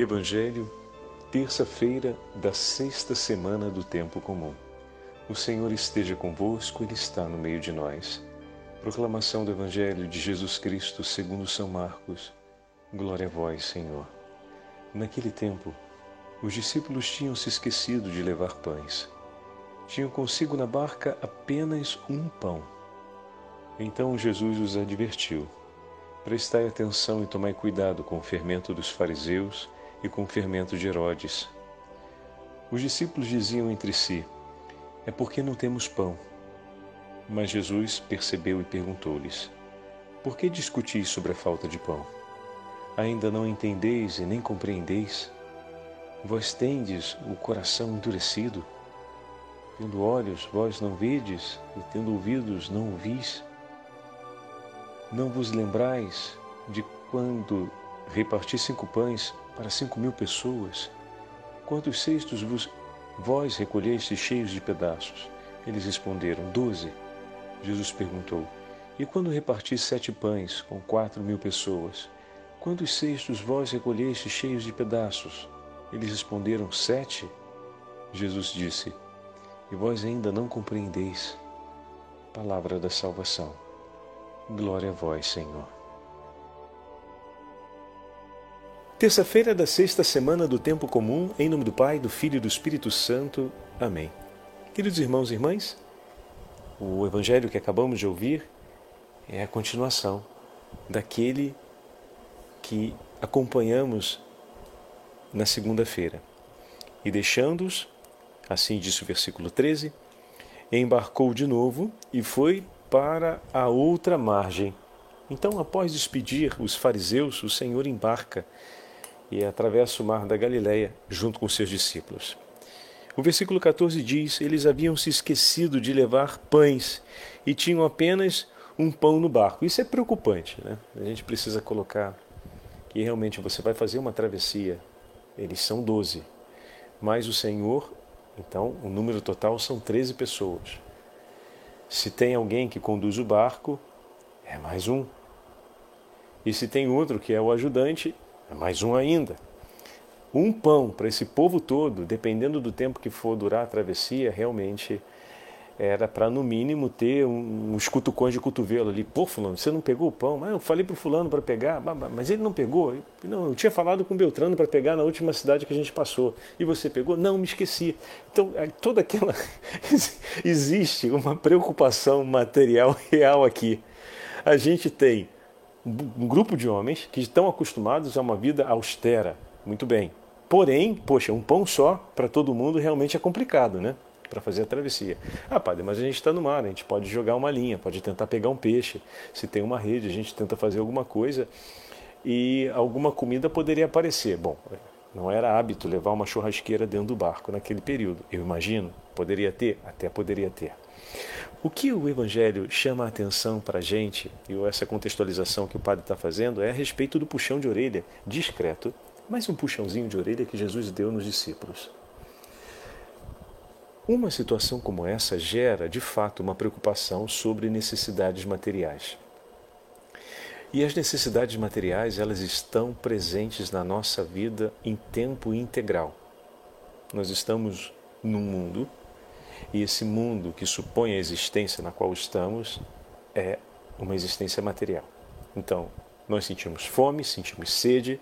Evangelho, terça-feira da sexta semana do Tempo Comum. O Senhor esteja convosco, Ele está no meio de nós. Proclamação do Evangelho de Jesus Cristo segundo São Marcos. Glória a vós, Senhor. Naquele tempo, os discípulos tinham se esquecido de levar pães. Tinham consigo na barca apenas um pão. Então Jesus os advertiu: Prestai atenção e tomai cuidado com o fermento dos fariseus e com o fermento de Herodes. Os discípulos diziam entre si: É porque não temos pão. Mas Jesus percebeu e perguntou-lhes: Por que discutis sobre a falta de pão? Ainda não entendeis e nem compreendeis? Vós tendes o coração endurecido? Tendo olhos, vós não vedes, e tendo ouvidos, não ouvis? Não vos lembrais de quando reparti cinco pães para cinco mil pessoas? Quantos cestos vos, vós recolheste cheios de pedaços? Eles responderam, doze. Jesus perguntou, e quando reparti sete pães com quatro mil pessoas? Quantos cestos vós recolheste cheios de pedaços? Eles responderam, sete. Jesus disse, e vós ainda não compreendeis. Palavra da salvação. Glória a vós, Senhor. Terça-feira da sexta semana do Tempo Comum, em nome do Pai, do Filho e do Espírito Santo. Amém. Queridos irmãos e irmãs, o Evangelho que acabamos de ouvir é a continuação daquele que acompanhamos na segunda-feira. E deixando-os, assim disse o versículo 13, embarcou de novo e foi para a outra margem. Então, após despedir os fariseus, o Senhor embarca e atravessa o mar da Galileia junto com seus discípulos. O versículo 14 diz: Eles haviam se esquecido de levar pães e tinham apenas um pão no barco. Isso é preocupante, né? A gente precisa colocar que realmente você vai fazer uma travessia. Eles são 12, mas o Senhor, então, o número total são 13 pessoas. Se tem alguém que conduz o barco, é mais um. E se tem outro que é o ajudante, mais um ainda. Um pão para esse povo todo, dependendo do tempo que for durar a travessia, realmente era para no mínimo ter uns cutucões de cotovelo ali. Pô, fulano, você não pegou o pão? Mas eu falei para o fulano para pegar, mas ele não pegou. Não, eu tinha falado com o Beltrano para pegar na última cidade que a gente passou. E você pegou? Não, me esqueci. Então, é, toda aquela... Existe uma preocupação material real aqui. A gente tem um grupo de homens que estão acostumados a uma vida austera. Muito bem. Porém, poxa, um pão só para todo mundo realmente é complicado, né? Para fazer a travessia. Ah, padre, mas a gente está no mar, a gente pode jogar uma linha, pode tentar pegar um peixe. Se tem uma rede, a gente tenta fazer alguma coisa e alguma comida poderia aparecer. Bom, não era hábito levar uma churrasqueira dentro do barco naquele período. Eu imagino, poderia ter, até poderia ter. O que o Evangelho chama a atenção para a gente, e essa contextualização que o padre está fazendo, é a respeito do puxão de orelha, discreto, mas um puxãozinho de orelha que Jesus deu nos discípulos. Uma situação como essa gera, de fato, uma preocupação sobre necessidades materiais. E as necessidades materiais, elas estão presentes na nossa vida em tempo integral. Nós estamos num mundo e esse mundo que supõe a existência na qual estamos é uma existência material. Então, nós sentimos fome, sentimos sede,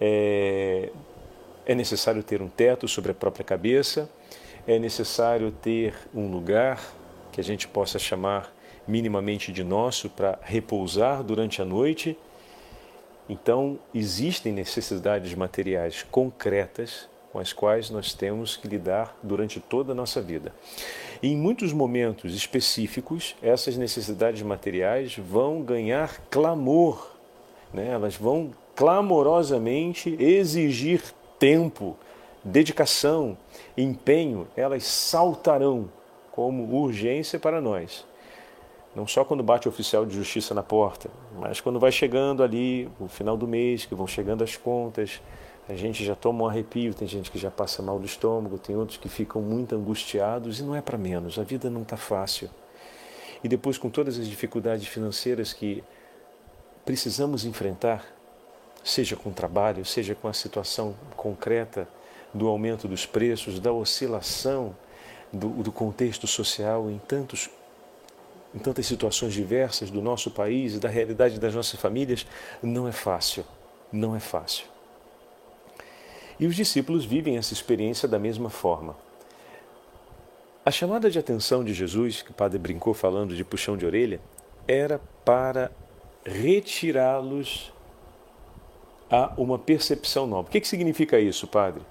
é, é necessário ter um teto sobre a própria cabeça, é necessário ter um lugar que a gente possa chamar minimamente de nosso para repousar durante a noite. Então, existem necessidades materiais concretas com as quais nós temos que lidar durante toda a nossa vida. E em muitos momentos específicos, essas necessidades materiais vão ganhar clamor, né? elas vão clamorosamente exigir tempo, dedicação, empenho, elas saltarão como urgência para nós. Não só quando bate o oficial de justiça na porta, mas quando vai chegando ali o final do mês, que vão chegando as contas, a gente já toma um arrepio, tem gente que já passa mal do estômago, tem outros que ficam muito angustiados e não é para menos, a vida não está fácil. E depois, com todas as dificuldades financeiras que precisamos enfrentar, seja com trabalho, seja com a situação concreta do aumento dos preços, da oscilação do, do contexto social em tantos em tantas situações diversas do nosso país e da realidade das nossas famílias, não é fácil. Não é fácil. E os discípulos vivem essa experiência da mesma forma. A chamada de atenção de Jesus, que o padre brincou falando de puxão de orelha, era para retirá-los a uma percepção nova. O que, que significa isso, padre?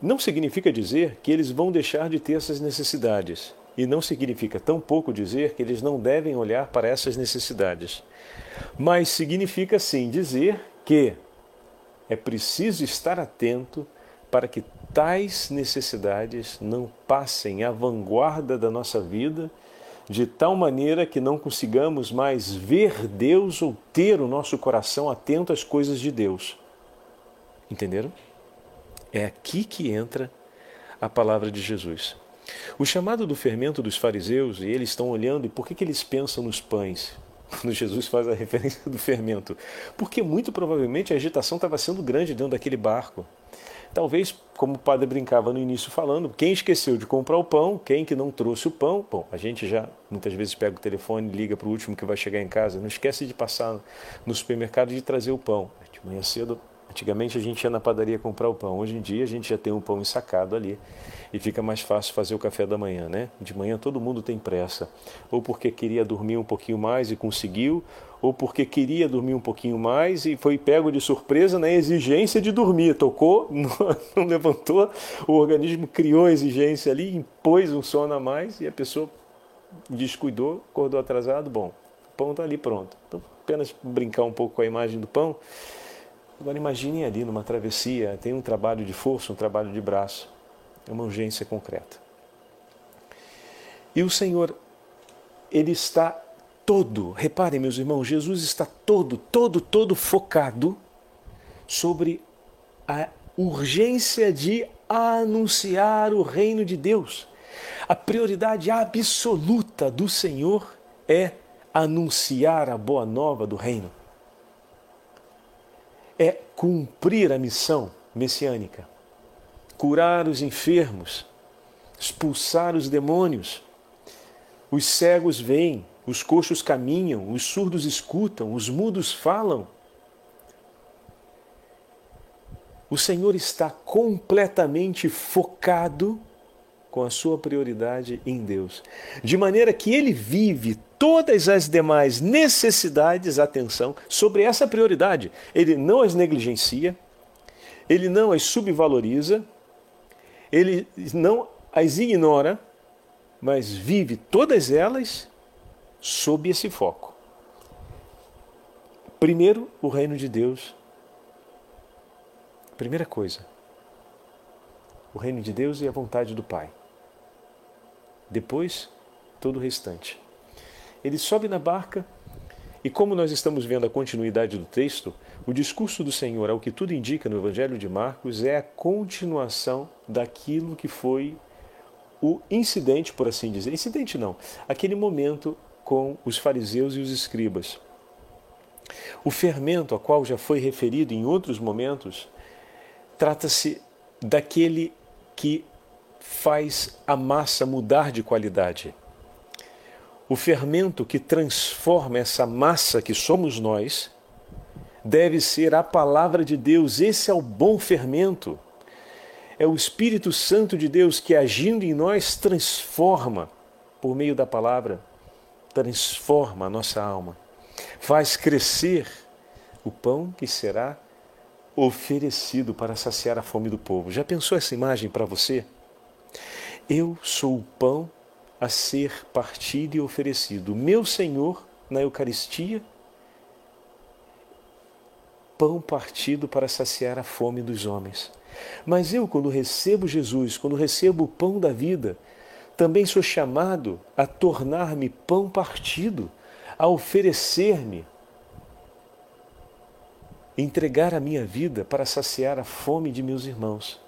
Não significa dizer que eles vão deixar de ter essas necessidades. E não significa tampouco dizer que eles não devem olhar para essas necessidades. Mas significa sim dizer que é preciso estar atento para que tais necessidades não passem à vanguarda da nossa vida de tal maneira que não consigamos mais ver Deus ou ter o nosso coração atento às coisas de Deus. Entenderam? É aqui que entra a palavra de Jesus. O chamado do fermento dos fariseus, e eles estão olhando, e por que, que eles pensam nos pães? Quando Jesus faz a referência do fermento. Porque muito provavelmente a agitação estava sendo grande dentro daquele barco. Talvez, como o padre brincava no início falando, quem esqueceu de comprar o pão, quem que não trouxe o pão, bom, a gente já muitas vezes pega o telefone, liga para o último que vai chegar em casa, não esquece de passar no supermercado e de trazer o pão. De manhã cedo Antigamente a gente ia na padaria comprar o pão, hoje em dia a gente já tem um pão ensacado ali e fica mais fácil fazer o café da manhã, né? De manhã todo mundo tem pressa, ou porque queria dormir um pouquinho mais e conseguiu, ou porque queria dormir um pouquinho mais e foi pego de surpresa na exigência de dormir, tocou, não, levantou, o organismo criou a exigência ali, impôs um sono a mais e a pessoa descuidou, acordou atrasado, bom, o pão está ali pronto. Então, apenas brincar um pouco com a imagem do pão. Agora imaginem ali numa travessia, tem um trabalho de força, um trabalho de braço, é uma urgência concreta. E o Senhor, Ele está todo, reparem meus irmãos, Jesus está todo, todo, todo focado sobre a urgência de anunciar o reino de Deus. A prioridade absoluta do Senhor é anunciar a boa nova do reino é cumprir a missão messiânica, curar os enfermos, expulsar os demônios. Os cegos veem, os coxos caminham, os surdos escutam, os mudos falam. O Senhor está completamente focado com a sua prioridade em Deus, de maneira que ele vive todas as demais necessidades, atenção, sobre essa prioridade. Ele não as negligencia, ele não as subvaloriza, ele não as ignora, mas vive todas elas sob esse foco. Primeiro, o reino de Deus. Primeira coisa, o reino de Deus e a vontade do Pai. Depois, todo o restante. Ele sobe na barca e, como nós estamos vendo a continuidade do texto, o discurso do Senhor, ao que tudo indica no Evangelho de Marcos, é a continuação daquilo que foi o incidente, por assim dizer. Incidente não, aquele momento com os fariseus e os escribas. O fermento, a qual já foi referido em outros momentos, trata-se daquele que faz a massa mudar de qualidade. O fermento que transforma essa massa que somos nós deve ser a palavra de Deus. Esse é o bom fermento. É o Espírito Santo de Deus que, agindo em nós, transforma, por meio da palavra, transforma a nossa alma, faz crescer o pão que será oferecido para saciar a fome do povo. Já pensou essa imagem para você? Eu sou o pão a ser partido e oferecido. Meu Senhor, na Eucaristia, pão partido para saciar a fome dos homens. Mas eu, quando recebo Jesus, quando recebo o pão da vida, também sou chamado a tornar-me pão partido, a oferecer-me, entregar a minha vida para saciar a fome de meus irmãos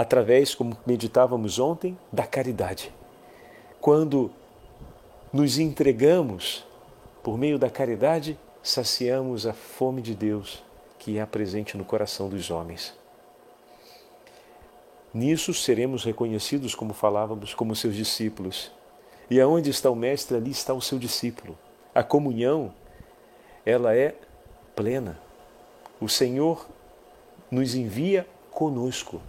através, como meditávamos ontem, da caridade. Quando nos entregamos por meio da caridade, saciamos a fome de Deus que é presente no coração dos homens. Nisso seremos reconhecidos, como falávamos, como seus discípulos. E aonde está o Mestre, ali está o seu discípulo. A comunhão, ela é plena. O Senhor nos envia conosco.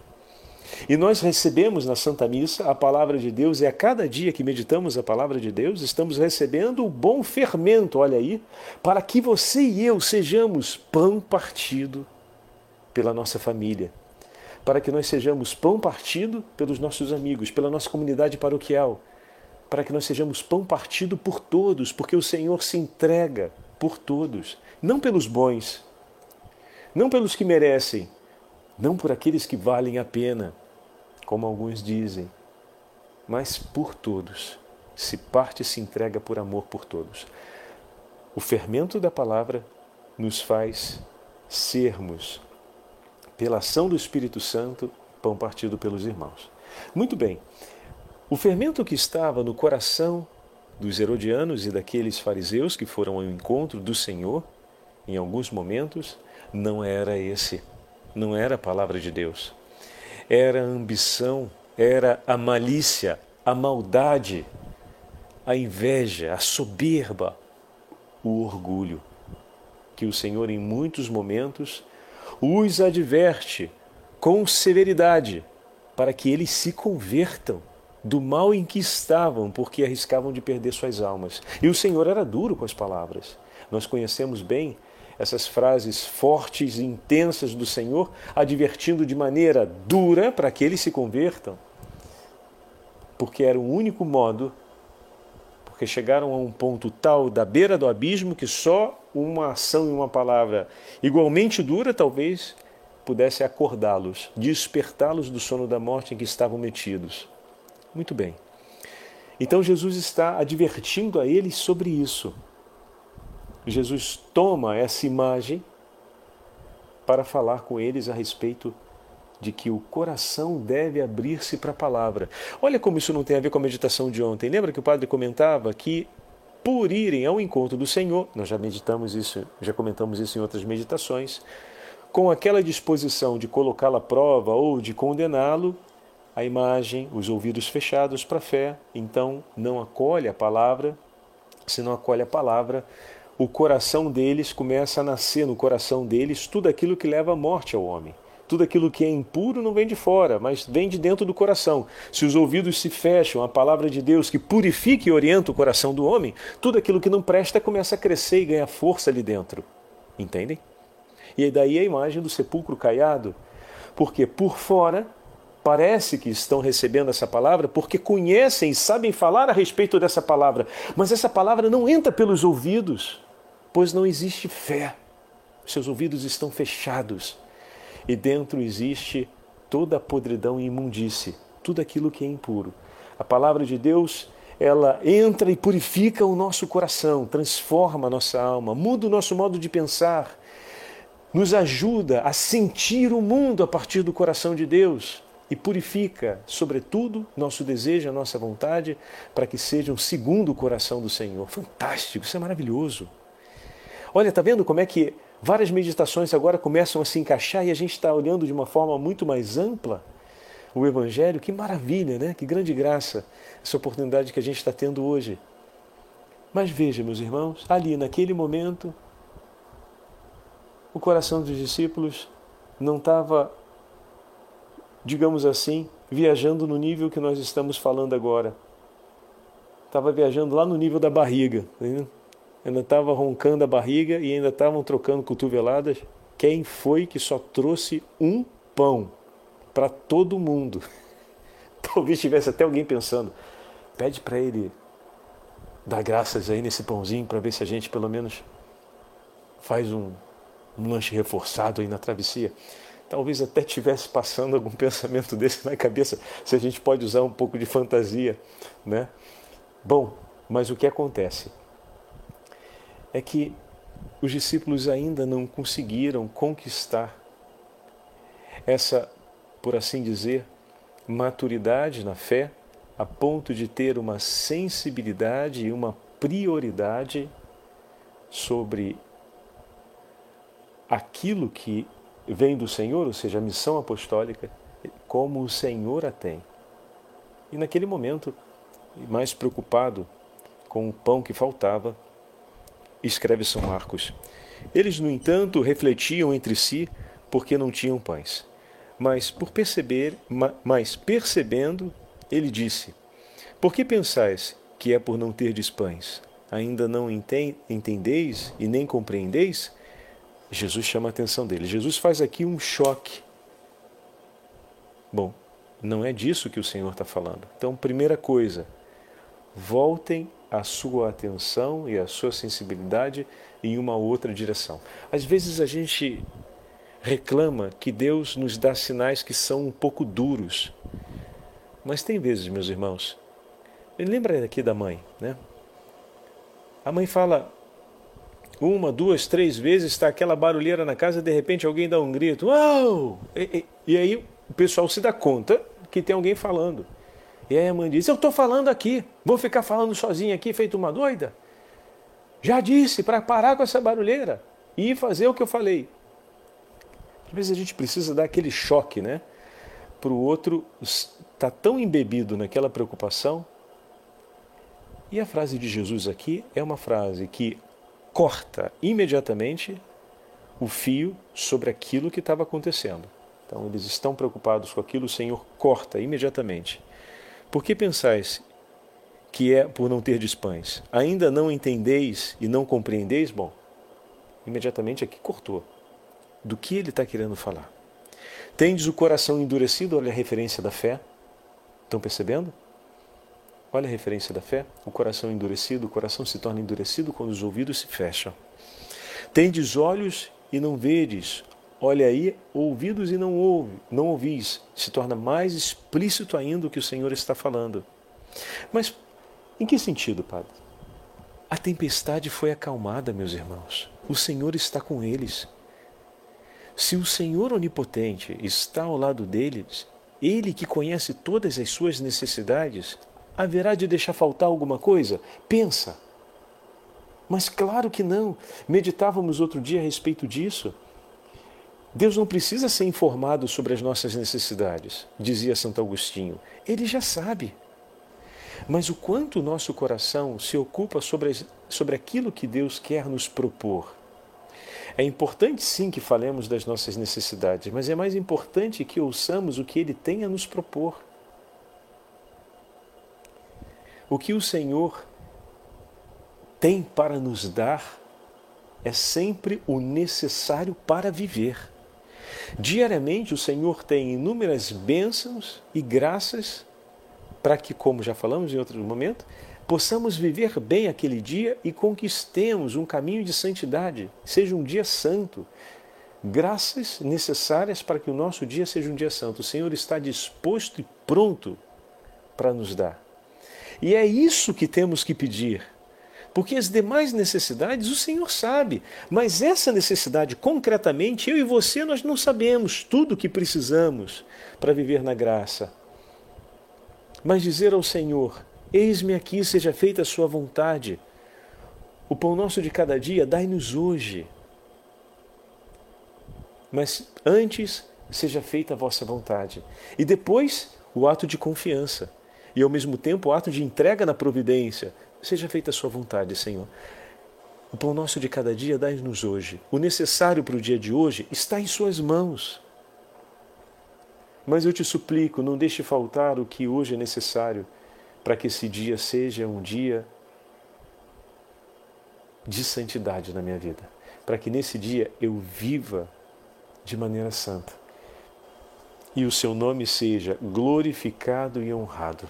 E nós recebemos na Santa Missa a palavra de Deus, e a cada dia que meditamos a palavra de Deus, estamos recebendo o bom fermento, olha aí, para que você e eu sejamos pão partido pela nossa família, para que nós sejamos pão partido pelos nossos amigos, pela nossa comunidade paroquial, para que nós sejamos pão partido por todos, porque o Senhor se entrega por todos, não pelos bons, não pelos que merecem, não por aqueles que valem a pena, como alguns dizem, mas por todos. Se parte se entrega por amor por todos. O fermento da palavra nos faz sermos, pela ação do Espírito Santo, pão partido pelos irmãos. Muito bem. O fermento que estava no coração dos herodianos e daqueles fariseus que foram ao encontro do Senhor, em alguns momentos, não era esse não era a palavra de Deus. Era a ambição, era a malícia, a maldade, a inveja, a soberba, o orgulho, que o Senhor em muitos momentos os adverte com severidade para que eles se convertam do mal em que estavam, porque arriscavam de perder suas almas. E o Senhor era duro com as palavras. Nós conhecemos bem essas frases fortes e intensas do Senhor, advertindo de maneira dura para que eles se convertam, porque era o único modo, porque chegaram a um ponto tal da beira do abismo que só uma ação e uma palavra igualmente dura talvez pudesse acordá-los, despertá-los do sono da morte em que estavam metidos. Muito bem. Então Jesus está advertindo a eles sobre isso. Jesus toma essa imagem para falar com eles a respeito de que o coração deve abrir-se para a palavra. Olha como isso não tem a ver com a meditação de ontem. Lembra que o padre comentava que por irem ao encontro do Senhor, nós já meditamos isso, já comentamos isso em outras meditações, com aquela disposição de colocá-lo à prova ou de condená-lo, a imagem, os ouvidos fechados para a fé, então não acolhe a palavra, se não acolhe a palavra, o coração deles começa a nascer no coração deles tudo aquilo que leva à morte ao homem. Tudo aquilo que é impuro não vem de fora, mas vem de dentro do coração. Se os ouvidos se fecham à palavra de Deus que purifica e orienta o coração do homem, tudo aquilo que não presta começa a crescer e ganha força ali dentro. Entendem? E daí a imagem do sepulcro caiado. Porque por fora parece que estão recebendo essa palavra porque conhecem e sabem falar a respeito dessa palavra, mas essa palavra não entra pelos ouvidos, pois não existe fé. Seus ouvidos estão fechados e dentro existe toda a podridão e imundície, tudo aquilo que é impuro. A palavra de Deus, ela entra e purifica o nosso coração, transforma a nossa alma, muda o nosso modo de pensar, nos ajuda a sentir o mundo a partir do coração de Deus e purifica, sobretudo, nosso desejo, a nossa vontade, para que sejam segundo o coração do Senhor. Fantástico, isso é maravilhoso. Olha, está vendo como é que várias meditações agora começam a se encaixar e a gente está olhando de uma forma muito mais ampla o Evangelho? Que maravilha, né? Que grande graça essa oportunidade que a gente está tendo hoje. Mas veja, meus irmãos, ali naquele momento, o coração dos discípulos não estava digamos assim, viajando no nível que nós estamos falando agora. Estava viajando lá no nível da barriga. Né? Ainda estava roncando a barriga e ainda estavam trocando cotoveladas. Quem foi que só trouxe um pão para todo mundo? Talvez tivesse até alguém pensando: pede para ele dar graças aí nesse pãozinho para ver se a gente pelo menos faz um, um lanche reforçado aí na travessia talvez até tivesse passando algum pensamento desse na cabeça, se a gente pode usar um pouco de fantasia, né? Bom, mas o que acontece é que os discípulos ainda não conseguiram conquistar essa, por assim dizer, maturidade na fé, a ponto de ter uma sensibilidade e uma prioridade sobre aquilo que vem do Senhor, ou seja, a missão apostólica, como o Senhor a tem. E naquele momento, mais preocupado com o pão que faltava, escreve São Marcos. Eles, no entanto, refletiam entre si porque não tinham pães. Mas por perceber, mas percebendo, ele disse: Por que pensais que é por não terdes pães? Ainda não entendeis e nem compreendeis? Jesus chama a atenção dele. Jesus faz aqui um choque. Bom, não é disso que o Senhor está falando. Então, primeira coisa, voltem a sua atenção e a sua sensibilidade em uma outra direção. Às vezes a gente reclama que Deus nos dá sinais que são um pouco duros. Mas tem vezes, meus irmãos, lembra aqui da mãe, né? A mãe fala uma, duas, três vezes, está aquela barulheira na casa, de repente alguém dá um grito, uau! E, e, e aí o pessoal se dá conta que tem alguém falando. E a mãe diz: Eu estou falando aqui, vou ficar falando sozinha aqui, feito uma doida? Já disse para parar com essa barulheira e fazer o que eu falei. Às vezes a gente precisa dar aquele choque, né? Para o outro estar tá tão embebido naquela preocupação. E a frase de Jesus aqui é uma frase que corta imediatamente o fio sobre aquilo que estava acontecendo. Então eles estão preocupados com aquilo, o Senhor corta imediatamente. Por que pensais que é por não ter pães? Ainda não entendeis e não compreendeis? Bom, imediatamente aqui cortou. Do que ele está querendo falar? Tendes o coração endurecido, olha a referência da fé. Estão percebendo? Olha a referência da fé. O coração endurecido, o coração se torna endurecido quando os ouvidos se fecham. Tendes olhos e não vedes, Olha aí, ouvidos e não ouve, não ouvis, se torna mais explícito ainda o que o Senhor está falando. Mas em que sentido, Padre? A tempestade foi acalmada, meus irmãos. O Senhor está com eles. Se o Senhor onipotente está ao lado deles, ele que conhece todas as suas necessidades, haverá de deixar faltar alguma coisa? Pensa. Mas claro que não. Meditávamos outro dia a respeito disso. Deus não precisa ser informado sobre as nossas necessidades, dizia Santo Agostinho. Ele já sabe. Mas o quanto o nosso coração se ocupa sobre, sobre aquilo que Deus quer nos propor. É importante sim que falemos das nossas necessidades, mas é mais importante que ouçamos o que Ele tem a nos propor. O que o Senhor tem para nos dar é sempre o necessário para viver. Diariamente o Senhor tem inúmeras bênçãos e graças para que, como já falamos em outro momento, possamos viver bem aquele dia e conquistemos um caminho de santidade, seja um dia santo. Graças necessárias para que o nosso dia seja um dia santo. O Senhor está disposto e pronto para nos dar. E é isso que temos que pedir porque as demais necessidades o Senhor sabe, mas essa necessidade concretamente, eu e você, nós não sabemos tudo o que precisamos para viver na graça. Mas dizer ao Senhor: Eis-me aqui, seja feita a Sua vontade. O pão nosso de cada dia, dai-nos hoje. Mas antes, seja feita a vossa vontade. E depois, o ato de confiança. E ao mesmo tempo, o ato de entrega na providência, Seja feita a sua vontade, Senhor. O pão nosso de cada dia dai-nos hoje. O necessário para o dia de hoje está em Suas mãos. Mas eu te suplico, não deixe faltar o que hoje é necessário para que esse dia seja um dia de santidade na minha vida. Para que nesse dia eu viva de maneira santa. E o seu nome seja glorificado e honrado.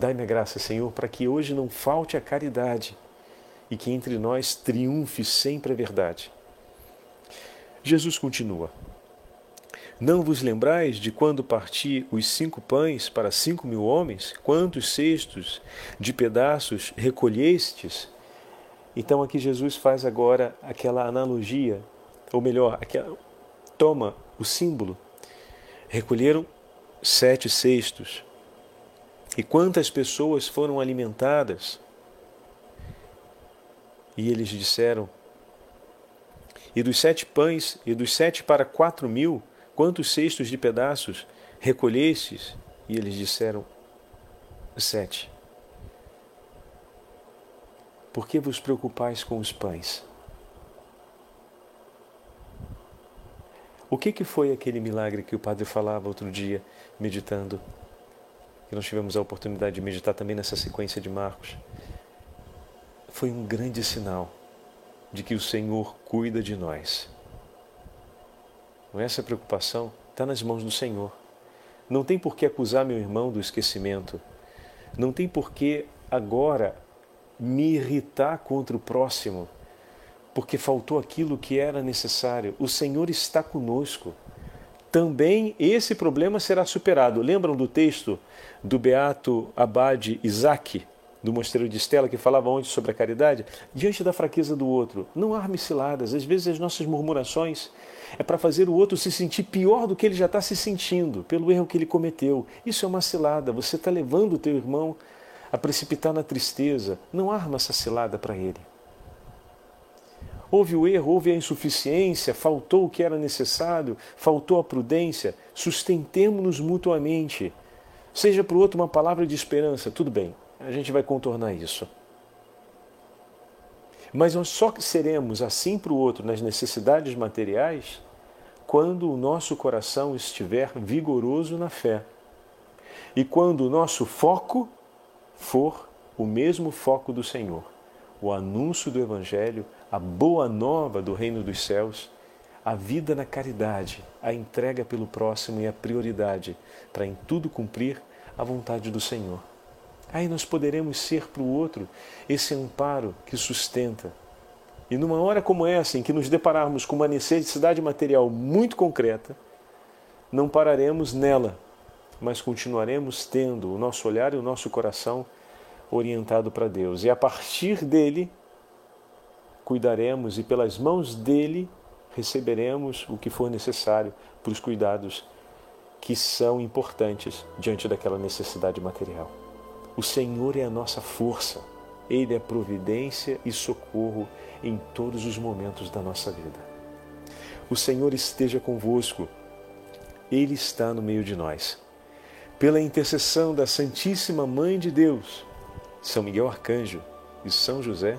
Dai-me a graça, Senhor, para que hoje não falte a caridade e que entre nós triunfe sempre a verdade. Jesus continua: Não vos lembrais de quando parti os cinco pães para cinco mil homens? Quantos cestos de pedaços recolhestes? Então aqui Jesus faz agora aquela analogia, ou melhor, aquela, toma o símbolo. Recolheram sete cestos e quantas pessoas foram alimentadas? E eles disseram: E dos sete pães, e dos sete para quatro mil, quantos cestos de pedaços recolhestes? E eles disseram: Sete. Por que vos preocupais com os pães? O que, que foi aquele milagre que o padre falava outro dia, meditando? Que nós tivemos a oportunidade de meditar também nessa sequência de Marcos. Foi um grande sinal de que o Senhor cuida de nós. Essa preocupação está nas mãos do Senhor. Não tem por que acusar meu irmão do esquecimento. Não tem por que agora me irritar contra o próximo porque faltou aquilo que era necessário. O Senhor está conosco. Também esse problema será superado. Lembram do texto do beato abade Isaac, do mosteiro de Estela, que falava onde sobre a caridade? Diante da fraqueza do outro, não arme ciladas. Às vezes as nossas murmurações é para fazer o outro se sentir pior do que ele já está se sentindo, pelo erro que ele cometeu. Isso é uma cilada. Você está levando o teu irmão a precipitar na tristeza. Não arma essa cilada para ele. Houve o erro, houve a insuficiência, faltou o que era necessário, faltou a prudência. Sustentemos-nos mutuamente. Seja para o outro uma palavra de esperança, tudo bem, a gente vai contornar isso. Mas nós só seremos assim para o outro nas necessidades materiais quando o nosso coração estiver vigoroso na fé. E quando o nosso foco for o mesmo foco do Senhor o anúncio do Evangelho, a boa nova do reino dos céus, a vida na caridade, a entrega pelo próximo e a prioridade para em tudo cumprir a vontade do Senhor. Aí nós poderemos ser para o outro esse amparo que sustenta. E numa hora como essa, em que nos depararmos com uma necessidade material muito concreta, não pararemos nela, mas continuaremos tendo o nosso olhar e o nosso coração orientado para Deus. E a partir dele, cuidaremos e pelas mãos dele receberemos o que for necessário para os cuidados que são importantes diante daquela necessidade material. O Senhor é a nossa força, Ele é providência e socorro em todos os momentos da nossa vida. O Senhor esteja convosco, Ele está no meio de nós. Pela intercessão da Santíssima Mãe de Deus, são Miguel Arcanjo e São José,